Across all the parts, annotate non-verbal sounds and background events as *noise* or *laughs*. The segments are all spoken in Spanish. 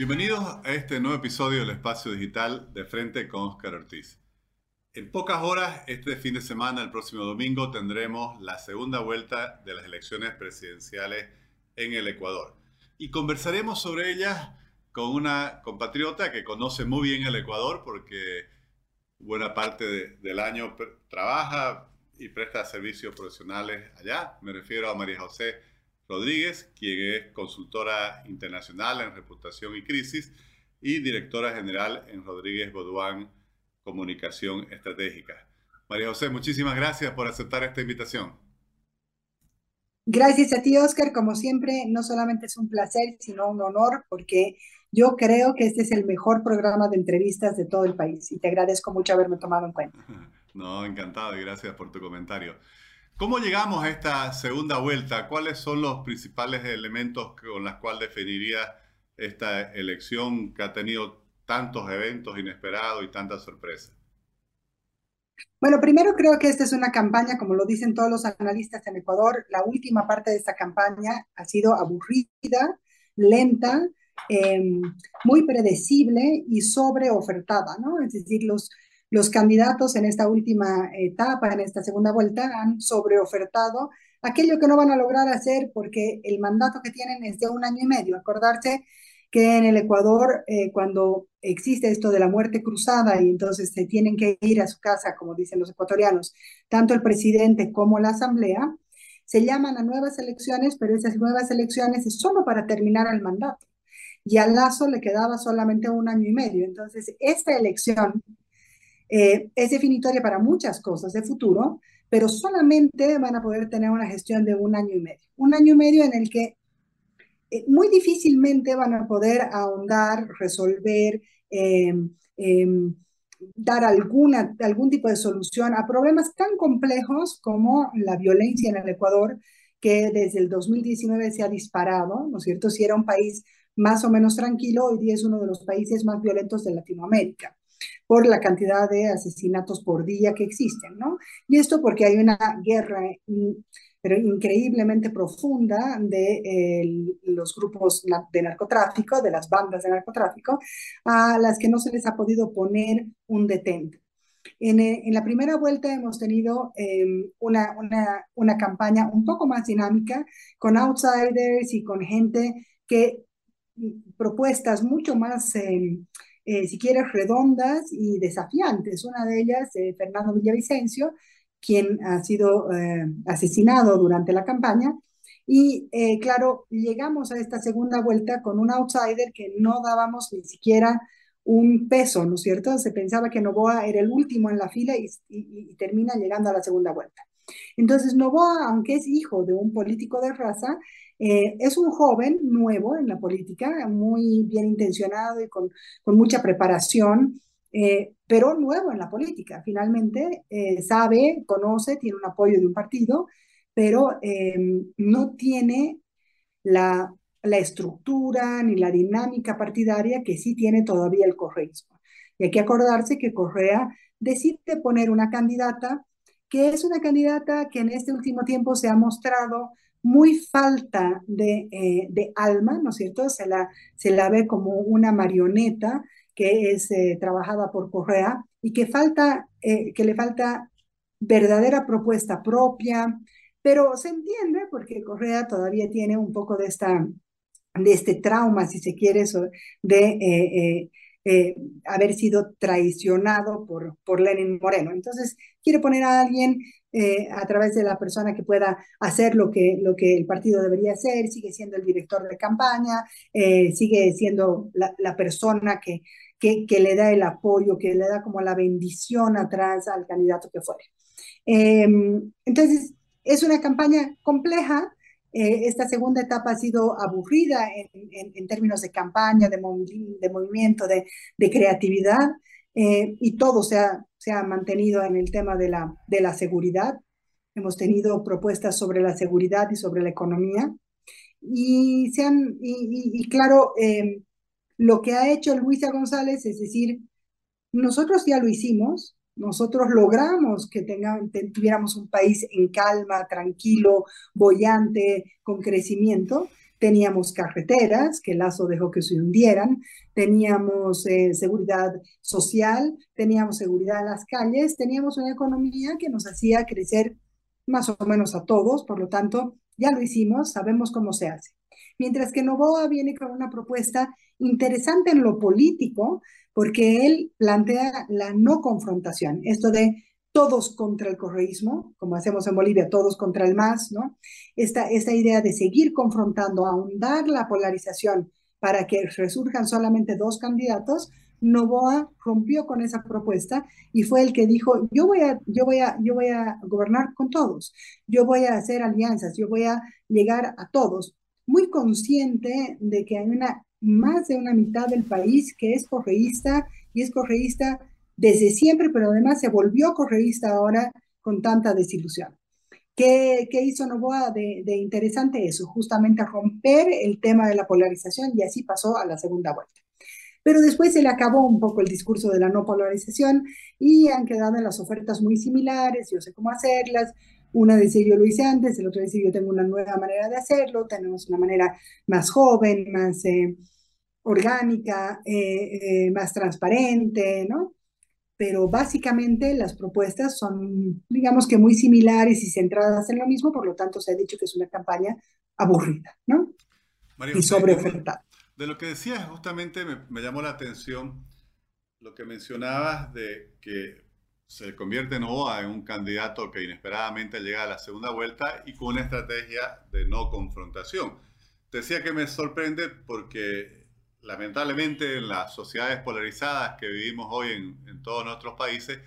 Bienvenidos a este nuevo episodio del Espacio Digital de Frente con Oscar Ortiz. En pocas horas, este fin de semana, el próximo domingo, tendremos la segunda vuelta de las elecciones presidenciales en el Ecuador. Y conversaremos sobre ellas con una compatriota que conoce muy bien el Ecuador porque buena parte del año trabaja y presta servicios profesionales allá. Me refiero a María José Rodríguez, quien es consultora internacional en reputación y crisis y directora general en Rodríguez Boduán Comunicación Estratégica. María José, muchísimas gracias por aceptar esta invitación. Gracias a ti, Oscar. Como siempre, no solamente es un placer, sino un honor, porque yo creo que este es el mejor programa de entrevistas de todo el país y te agradezco mucho haberme tomado en cuenta. *laughs* No, encantado y gracias por tu comentario. ¿Cómo llegamos a esta segunda vuelta? ¿Cuáles son los principales elementos con los cuales definiría esta elección que ha tenido tantos eventos inesperados y tantas sorpresas? Bueno, primero creo que esta es una campaña, como lo dicen todos los analistas en Ecuador, la última parte de esta campaña ha sido aburrida, lenta, em, muy predecible y sobreofertada, ¿no? Es decir, los, los candidatos en esta última etapa, en esta segunda vuelta, han sobreofertado aquello que no van a lograr hacer porque el mandato que tienen es de un año y medio. Acordarse que en el Ecuador, eh, cuando existe esto de la muerte cruzada y entonces se tienen que ir a su casa, como dicen los ecuatorianos, tanto el presidente como la asamblea, se llaman a nuevas elecciones, pero esas nuevas elecciones es solo para terminar el mandato. Y a Lazo le quedaba solamente un año y medio. Entonces, esta elección eh, es definitoria para muchas cosas de futuro, pero solamente van a poder tener una gestión de un año y medio. Un año y medio en el que eh, muy difícilmente van a poder ahondar, resolver, em, em, dar alguna, algún tipo de solución a problemas tan complejos como la violencia en el Ecuador, que desde el 2019 se ha disparado, ¿no es cierto? Si era un país más o menos tranquilo, hoy día es uno de los países más violentos de Latinoamérica por la cantidad de asesinatos por día que existen, ¿no? Y esto porque hay una guerra pero increíblemente profunda de los grupos de narcotráfico, de las bandas de narcotráfico, a las que no se les ha podido poner un detente. En, eh, en la primera vuelta hemos tenido em, una, una, una campaña un poco más dinámica, con outsiders y con gente que mm, propuestas mucho más em, eh, si quieres, redondas y desafiantes. Una de ellas, eh, Fernando Villavicencio, quien ha sido eh, asesinado durante la campaña. Y claro, llegamos a esta segunda vuelta con un outsider que no dábamos ni siquiera un peso, ¿no es cierto? Se pensaba que Novoa era el último en la fila y, y termina llegando a la segunda vuelta. Entonces, Novoa, aunque es hijo de un político de raza, eh, es un joven nuevo en la política, muy bien intencionado y con, mucha preparación, eh, pero nuevo en la política. Finalmente, eh, sabe, conoce, tiene un apoyo de un partido, pero no tiene la, la, estructura ni la dinámica partidaria que sí tiene todavía el correísmo. Y hay que acordarse que Correa decide poner una candidata que es una candidata que en este último tiempo se ha mostrado muy falta de, eh, de, alma, ¿no es cierto? Se la, se la ve como una marioneta que es eh, trabajada por Correa y que, falta, eh, que le falta verdadera propuesta propia, pero se entiende porque Correa todavía tiene un poco de, esta, de este trauma, si se quiere, de haber sido traicionado por, por Lenin Moreno. Entonces, quiere poner a alguien eh, a través de la persona que pueda hacer lo que, lo que el partido debería hacer, sigue siendo el director de campaña, eh, sigue siendo la, persona que, que, le da el apoyo, que le da como la bendición atrás al candidato que fuere. Em, entonces, es una campaña compleja. Eh, esta segunda etapa ha sido aburrida en, términos de campaña, de, de movimiento, de, de creatividad. Eh, y todo se ha, se ha, mantenido en el tema de la, de la seguridad. Hemos tenido propuestas sobre la seguridad y sobre la economía. Y, se han, y, claro, eh, lo que ha hecho Luisa González es decir, nosotros ya lo hicimos, nosotros logramos que tuviéramos un país en calma, tranquilo, bollante, con crecimiento, teníamos carreteras, que Lazo dejó que se hundieran, teníamos eh, seguridad social, teníamos seguridad en las calles, teníamos una economía que nos hacía crecer más o menos a todos, por lo tanto, ya lo hicimos, sabemos cómo se hace. Mientras que Novoa viene con una propuesta interesante en lo político, porque él plantea la no confrontación, esto de todos contra el correísmo, como hacemos en Bolivia, todos contra el MAS, ¿no? Esta, esta idea de seguir confrontando, ahondar la polarización para que resurjan solamente dos candidatos, Novoa rompió con esa propuesta y fue el que dijo, yo voy a, yo voy a, yo voy a gobernar con todos, yo voy a hacer alianzas, yo voy a llegar a todos, muy consciente de que hay una más de una mitad del país que es correísta y es correísta desde siempre, pero además se volvió correísta ahora con tanta desilusión. ¿Qué, qué hizo Novoa de, de, interesante eso? Justamente romper el tema de la polarización y así pasó a la segunda vuelta. Pero después se le acabó un poco el discurso de la no polarización y han quedado en las ofertas muy similares, yo sé cómo hacerlas. Una dice yo lo hice antes, el otro dice yo tengo una nueva manera de hacerlo, tenemos una manera más joven, más eh, orgánica, eh, eh, más transparente, ¿no? Pero básicamente las propuestas son, digamos que muy similares y centradas en lo mismo, por lo tanto se ha dicho que es una campaña aburrida, ¿no? y sobreofertada. De lo que decías, justamente me, me, llamó la atención lo que mencionabas de que se convierte en OA en un candidato que inesperadamente llega a la segunda vuelta y con una estrategia de no confrontación. Decía que me sorprende porque lamentablemente en las sociedades polarizadas que vivimos hoy en, todos nuestros países,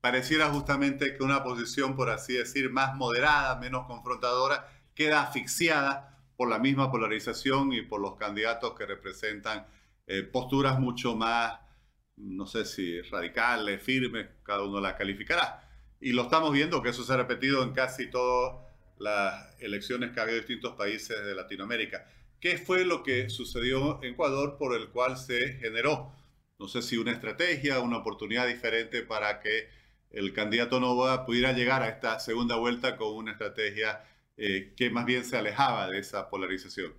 pareciera justamente que una posición, por así decir, más moderada, menos confrontadora, queda asfixiada por la misma polarización y por los candidatos que representan eh, posturas mucho más, no sé si radicales, firmes, cada uno la calificará. Y lo estamos viendo que eso se ha repetido en casi todas las elecciones que ha habido en distintos países de Latinoamérica. ¿Qué fue lo que sucedió en Ecuador por el cual se generó, no sé si una estrategia, una oportunidad diferente para que el candidato Nova pudiera llegar a esta segunda vuelta con una estrategia eh, que más bien se alejaba de esa polarización?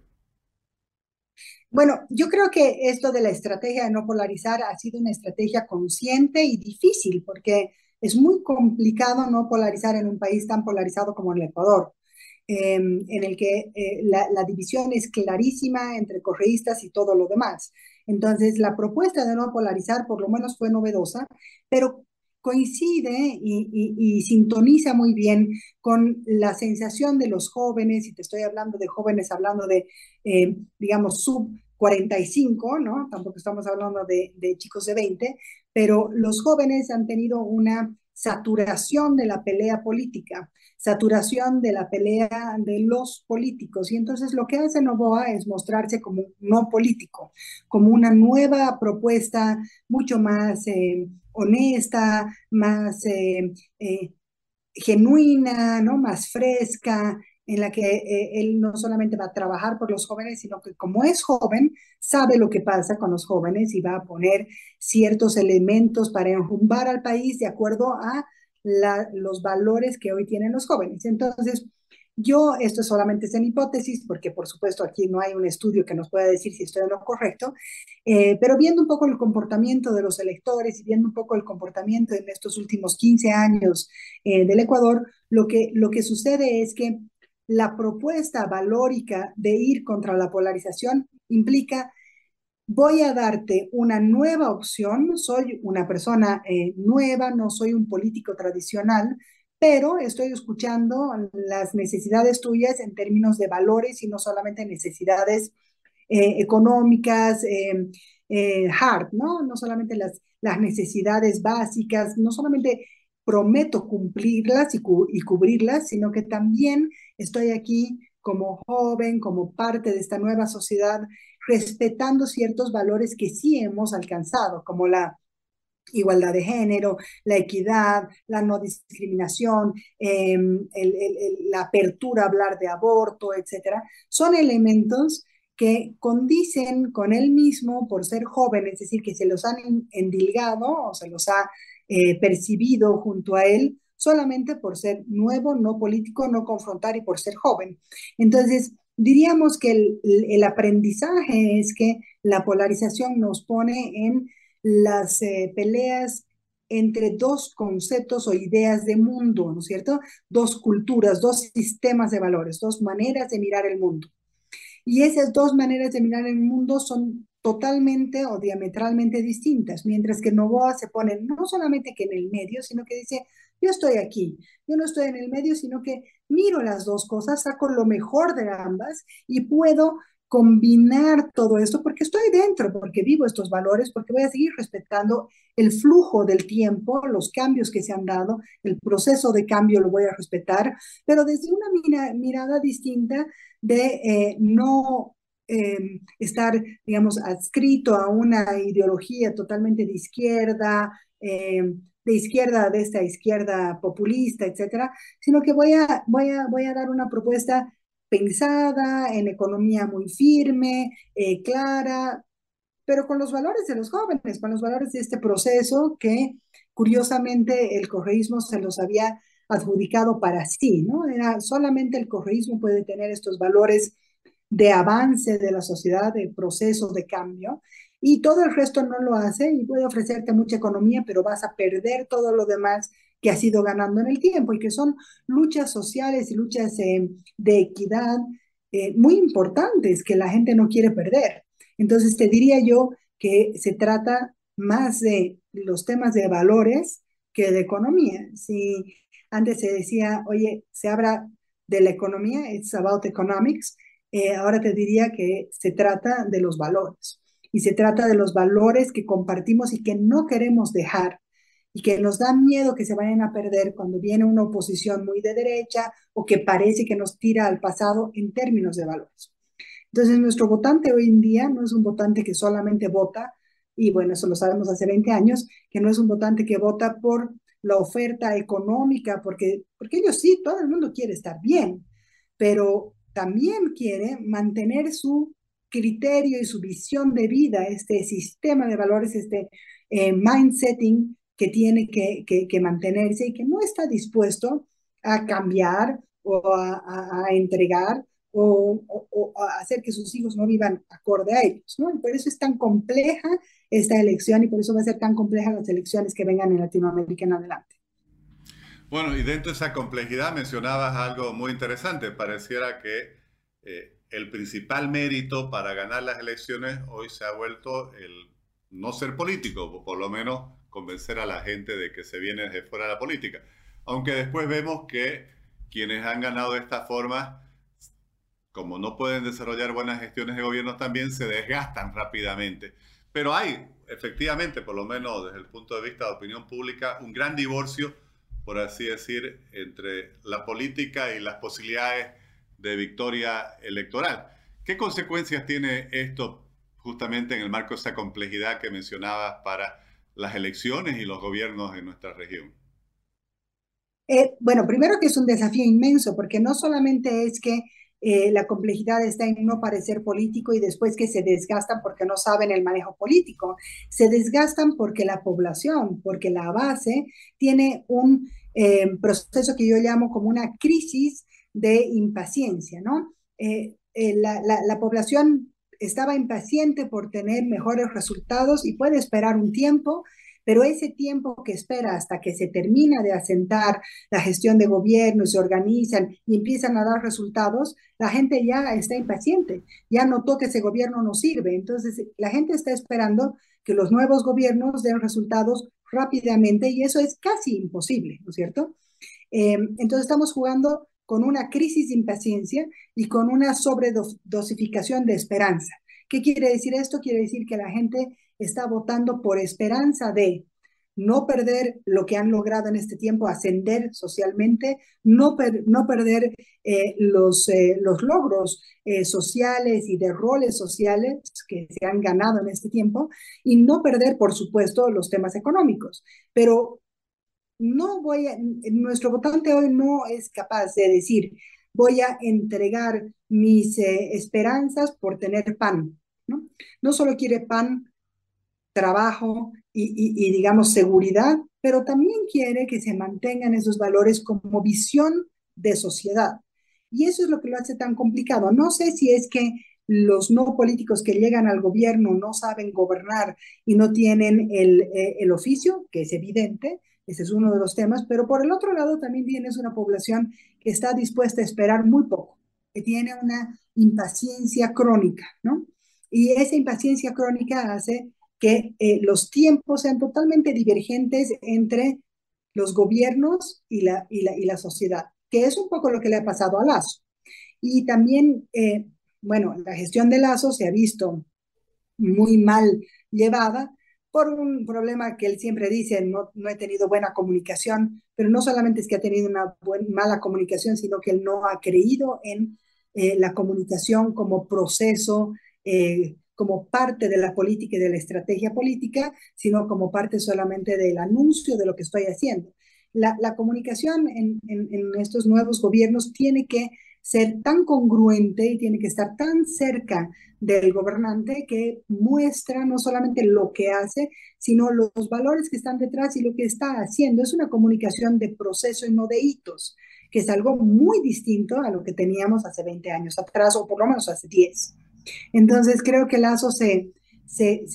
Bueno, yo creo que esto de la estrategia de no polarizar ha sido una estrategia consciente y difícil porque es muy complicado no polarizar en un país tan polarizado como el Ecuador. Em, en el que eh, la, división es clarísima entre correístas y todo lo demás. Entonces, la propuesta de no polarizar por lo menos fue novedosa, pero coincide y, sintoniza muy bien con la sensación de los jóvenes, y te estoy hablando de jóvenes, hablando de, eh, digamos, sub 45, ¿no? Tampoco estamos hablando de, de chicos de 20, pero los jóvenes han tenido una saturación de la pelea política saturación de la pelea de los políticos. Y entonces lo que hace Novoa es mostrarse como no político, como una nueva propuesta mucho más eh, honesta, más eh, eh, genuina, ¿no? más fresca, en la que él no solamente va a trabajar por los jóvenes, sino que como es joven, sabe lo que pasa con los jóvenes y va a poner ciertos elementos para enrumbar al país de acuerdo a los valores que hoy tienen los jóvenes. Entonces, yo, esto solamente es en hipótesis, porque por supuesto aquí no hay un estudio que nos pueda decir si estoy en lo correcto, eh, pero viendo un poco el comportamiento de los electores y viendo un poco el comportamiento en estos últimos 15 años eh, del Ecuador, lo que, lo que sucede es que la propuesta valórica de ir contra la polarización implica voy a darte una nueva opción, soy una persona eh, nueva, no soy un político tradicional, pero estoy escuchando las necesidades tuyas en términos de valores y no solamente necesidades eh, económicas, eh, hard, ¿no? No solamente las, necesidades básicas, no solamente prometo cumplirlas y cubrirlas, sino que también estoy aquí como joven, como parte de esta nueva sociedad respetando ciertos valores que sí hemos alcanzado, como la igualdad de género, la equidad, la no discriminación, em, la apertura a hablar de aborto, etcétera, son elementos que condicen con él mismo por ser joven, es decir, que se los han endilgado o se los ha eh, percibido junto a él solamente por ser nuevo, no político, no confrontar y por ser joven. Entonces, diríamos que el, aprendizaje es que la polarización nos pone en las eh, peleas entre dos conceptos o ideas de mundo, ¿no es cierto? Dos culturas, dos sistemas de valores, dos maneras de mirar el mundo. Y esas dos maneras de mirar el mundo son totalmente o diametralmente distintas, mientras que Novoa se pone no solamente que en el medio, sino que dice, yo estoy aquí, yo no estoy en el medio, sino que miro las dos cosas, saco lo mejor de ambas y puedo combinar todo esto porque estoy dentro, porque vivo estos valores, porque voy a seguir respetando el flujo del tiempo, los cambios que se han dado, el proceso de cambio lo voy a respetar, pero desde una mirada distinta de eh, no em, estar, digamos, adscrito a una ideología totalmente de izquierda, em, de izquierda, de esta izquierda populista, etcétera, sino que voy a, voy a, voy a dar una propuesta pensada, en economía muy firme, eh, clara, pero con los valores de los jóvenes, con los valores de este proceso que curiosamente el correísmo se los había adjudicado para sí, ¿no? Era solamente el correísmo puede tener estos valores de avance de la sociedad, de proceso de cambio, y todo el resto no lo hace y puede ofrecerte mucha economía, pero vas a perder todo lo demás que has ido ganando en el tiempo y que son luchas sociales y luchas eh, de equidad eh, muy importantes que la gente no quiere perder. Entonces te diría yo que se trata más de los temas de valores que de economía. Si antes se decía, oye, se habla de la economía, it's about economics, eh, ahora te diría que se trata de los valores y se trata de los valores que compartimos y que no queremos dejar y que nos da miedo que se vayan a perder cuando viene una oposición muy de derecha o que parece que nos tira al pasado en términos de valores. Entonces, nuestro votante hoy en día no es un votante que solamente vota, y bueno, eso lo sabemos hace 20 años, que no es un votante que vota por la oferta económica, porque, porque ellos sí, todo el mundo quiere estar bien, pero también quiere mantener su criterio y su visión de vida, este sistema de valores, este eh, mindsetting que tiene que, que, mantenerse y que no está dispuesto a cambiar o a, a, entregar o, o, a hacer que sus hijos no vivan acorde a ellos, ¿no? Y por eso es tan compleja esta elección y por eso va a ser tan compleja las elecciones que vengan en Latinoamérica en adelante. Bueno, y dentro de esa complejidad mencionabas algo muy interesante. Pareciera que eh, el principal mérito para ganar las elecciones hoy se ha vuelto el no ser político, por lo menos convencer a la gente de que se viene de fuera de la política. Aunque después vemos que quienes han ganado de esta forma, como no pueden desarrollar buenas gestiones de gobierno, también se desgastan rápidamente. Pero hay, efectivamente, por lo menos desde el punto de vista de opinión pública, un gran divorcio, por así decir, entre la política y las posibilidades de victoria electoral. ¿Qué consecuencias tiene esto justamente en el marco de esa complejidad que mencionabas para las elecciones y los gobiernos en nuestra región? Eh, bueno, primero que es un desafío inmenso, porque no solamente es que eh, la complejidad está en no parecer político y después que se desgastan porque no saben el manejo político, se desgastan porque la población, porque la base tiene un eh, proceso que yo llamo como una crisis de impaciencia, ¿no? la, la población estaba impaciente por tener mejores resultados y puede esperar un tiempo, pero ese tiempo que espera hasta que se termina de asentar la gestión de gobierno, se organizan y empiezan a dar resultados, la gente ya está impaciente, ya notó que ese gobierno no sirve. Entonces, la gente está esperando que los nuevos gobiernos den resultados rápidamente y eso es casi imposible, ¿no es cierto? Eh, entonces, estamos jugando con una crisis de impaciencia y con una sobredosificación de esperanza. ¿Qué quiere decir esto? Quiere decir que la gente está votando por esperanza de no perder lo que han logrado en este tiempo, ascender socialmente, no, no perder eh, los, eh, los logros eh, sociales y de roles sociales que se han ganado en este tiempo, y no perder, por supuesto, los temas económicos. Pero no voy a, nuestro votante hoy no es capaz de decir, voy a entregar mis eh, esperanzas por tener pan, ¿no? No solo quiere pan, trabajo y, digamos seguridad, pero también quiere que se mantengan esos valores como visión de sociedad. Y eso es lo que lo hace tan complicado. No sé si es que los no políticos que llegan al gobierno no saben gobernar y no tienen el, eh, el oficio, que es evidente, ese es uno de los temas, pero por el otro lado también tienes una población que está dispuesta a esperar muy poco, que tiene una impaciencia crónica, ¿no? Y esa impaciencia crónica hace que eh, los tiempos sean totalmente divergentes entre los gobiernos y la, y, la, y la sociedad, que es un poco lo que le ha pasado a Lazo. Y también, eh, bueno, la gestión de Lazo se ha visto muy mal llevada por un problema que él siempre dice, no, no he tenido buena comunicación, pero no solamente es que ha tenido una mala comunicación, sino que él no ha creído en eh, la comunicación como proceso, eh, como parte de la política y de la estrategia política, sino como parte solamente del anuncio de lo que estoy haciendo. La, la comunicación en, en, en estos nuevos gobiernos tiene que ser tan congruente y tiene que estar tan cerca del gobernante que muestra no solamente lo que hace, sino los valores que están detrás y lo que está haciendo. Es una comunicación de proceso y no de hitos, que es algo muy distinto a lo que teníamos hace 20 años atrás, o por lo menos hace 10. Entonces creo que Lazo se, se,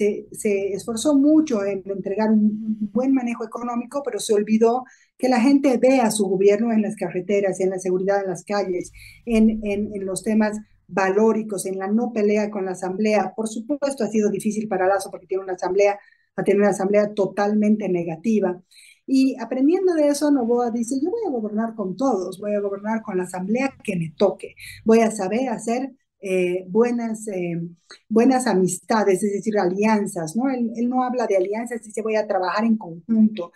esforzó mucho en entregar un buen manejo económico, pero se olvidó que la gente vea su gobierno en las carreteras, en la seguridad en las calles, en, los temas valóricos, en la no pelea con la asamblea. Por supuesto, ha sido difícil para Lazo porque tiene una asamblea, a una asamblea totalmente negativa. Y aprendiendo de eso, Novoa dice, yo voy a gobernar con todos, voy a gobernar con la asamblea que me toque, voy a saber hacer eh, buenas, eh, buenas amistades, es decir, alianzas, ¿no? Él, él, no habla de alianzas, dice voy a trabajar en conjunto.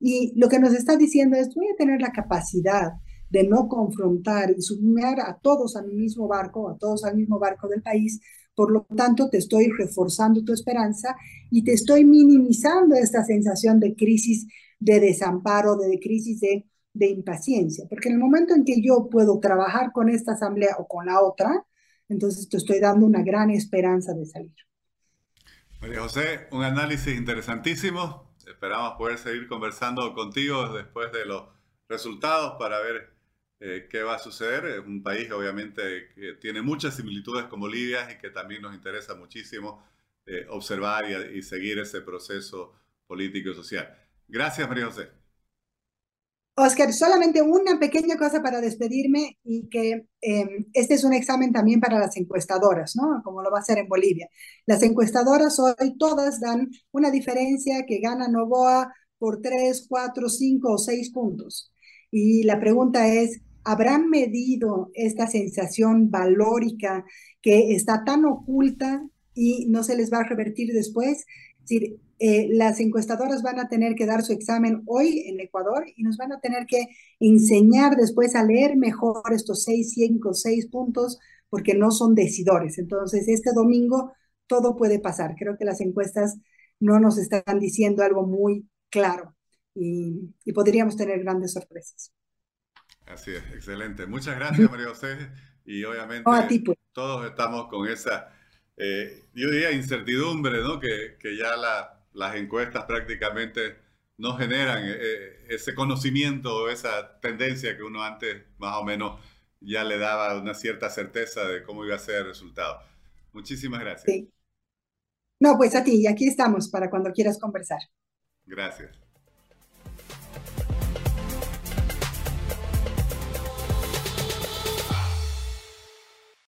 Y lo que nos está diciendo es, voy a tener la capacidad de no confrontar y sumar a todos a mi mismo barco, a todos al mismo barco del país. Por lo tanto, te estoy reforzando tu esperanza y te estoy minimizando esta sensación de crisis, de desamparo, de crisis de, de impaciencia. Porque en el momento en que yo puedo trabajar con esta asamblea o con la otra, entonces te estoy dando una gran esperanza de salir. María José, un análisis interesantísimo. Esperamos poder seguir conversando contigo después de los resultados para ver eh, qué va a suceder. Es un país obviamente que tiene muchas similitudes con Bolivia y que también nos interesa muchísimo eh, observar y, y seguir ese proceso político y social. Gracias, María José. Oscar, solamente una pequeña cosa para despedirme y que eh, este es un examen también para las encuestadoras, ¿no? Como lo va a hacer en Bolivia. Las encuestadoras hoy todas dan una diferencia que gana Novoa por 3, 4, 5 o 6 puntos. Y la pregunta es, ¿habrán medido esta sensación valórica que está tan oculta y no se les va a revertir después? Decir, eh, las encuestadoras van a tener que dar su examen hoy en Ecuador y nos van a tener que enseñar después a leer mejor estos seis, cinco, seis puntos porque no son decidores. Entonces, este domingo todo puede pasar. Creo que las encuestas no nos están diciendo algo muy claro y, y podríamos tener grandes sorpresas. Así es, excelente. Muchas gracias, María José. Y obviamente oh, ti, pues. todos estamos con esa, eh, yo diría, incertidumbre, ¿no? Que, que ya la, las encuestas prácticamente no generan eh, eh, ese conocimiento o esa tendencia que uno antes más o menos ya le daba una cierta certeza de cómo iba a ser el resultado. Muchísimas gracias. Sí. No, pues a ti, aquí estamos para cuando quieras conversar. Gracias.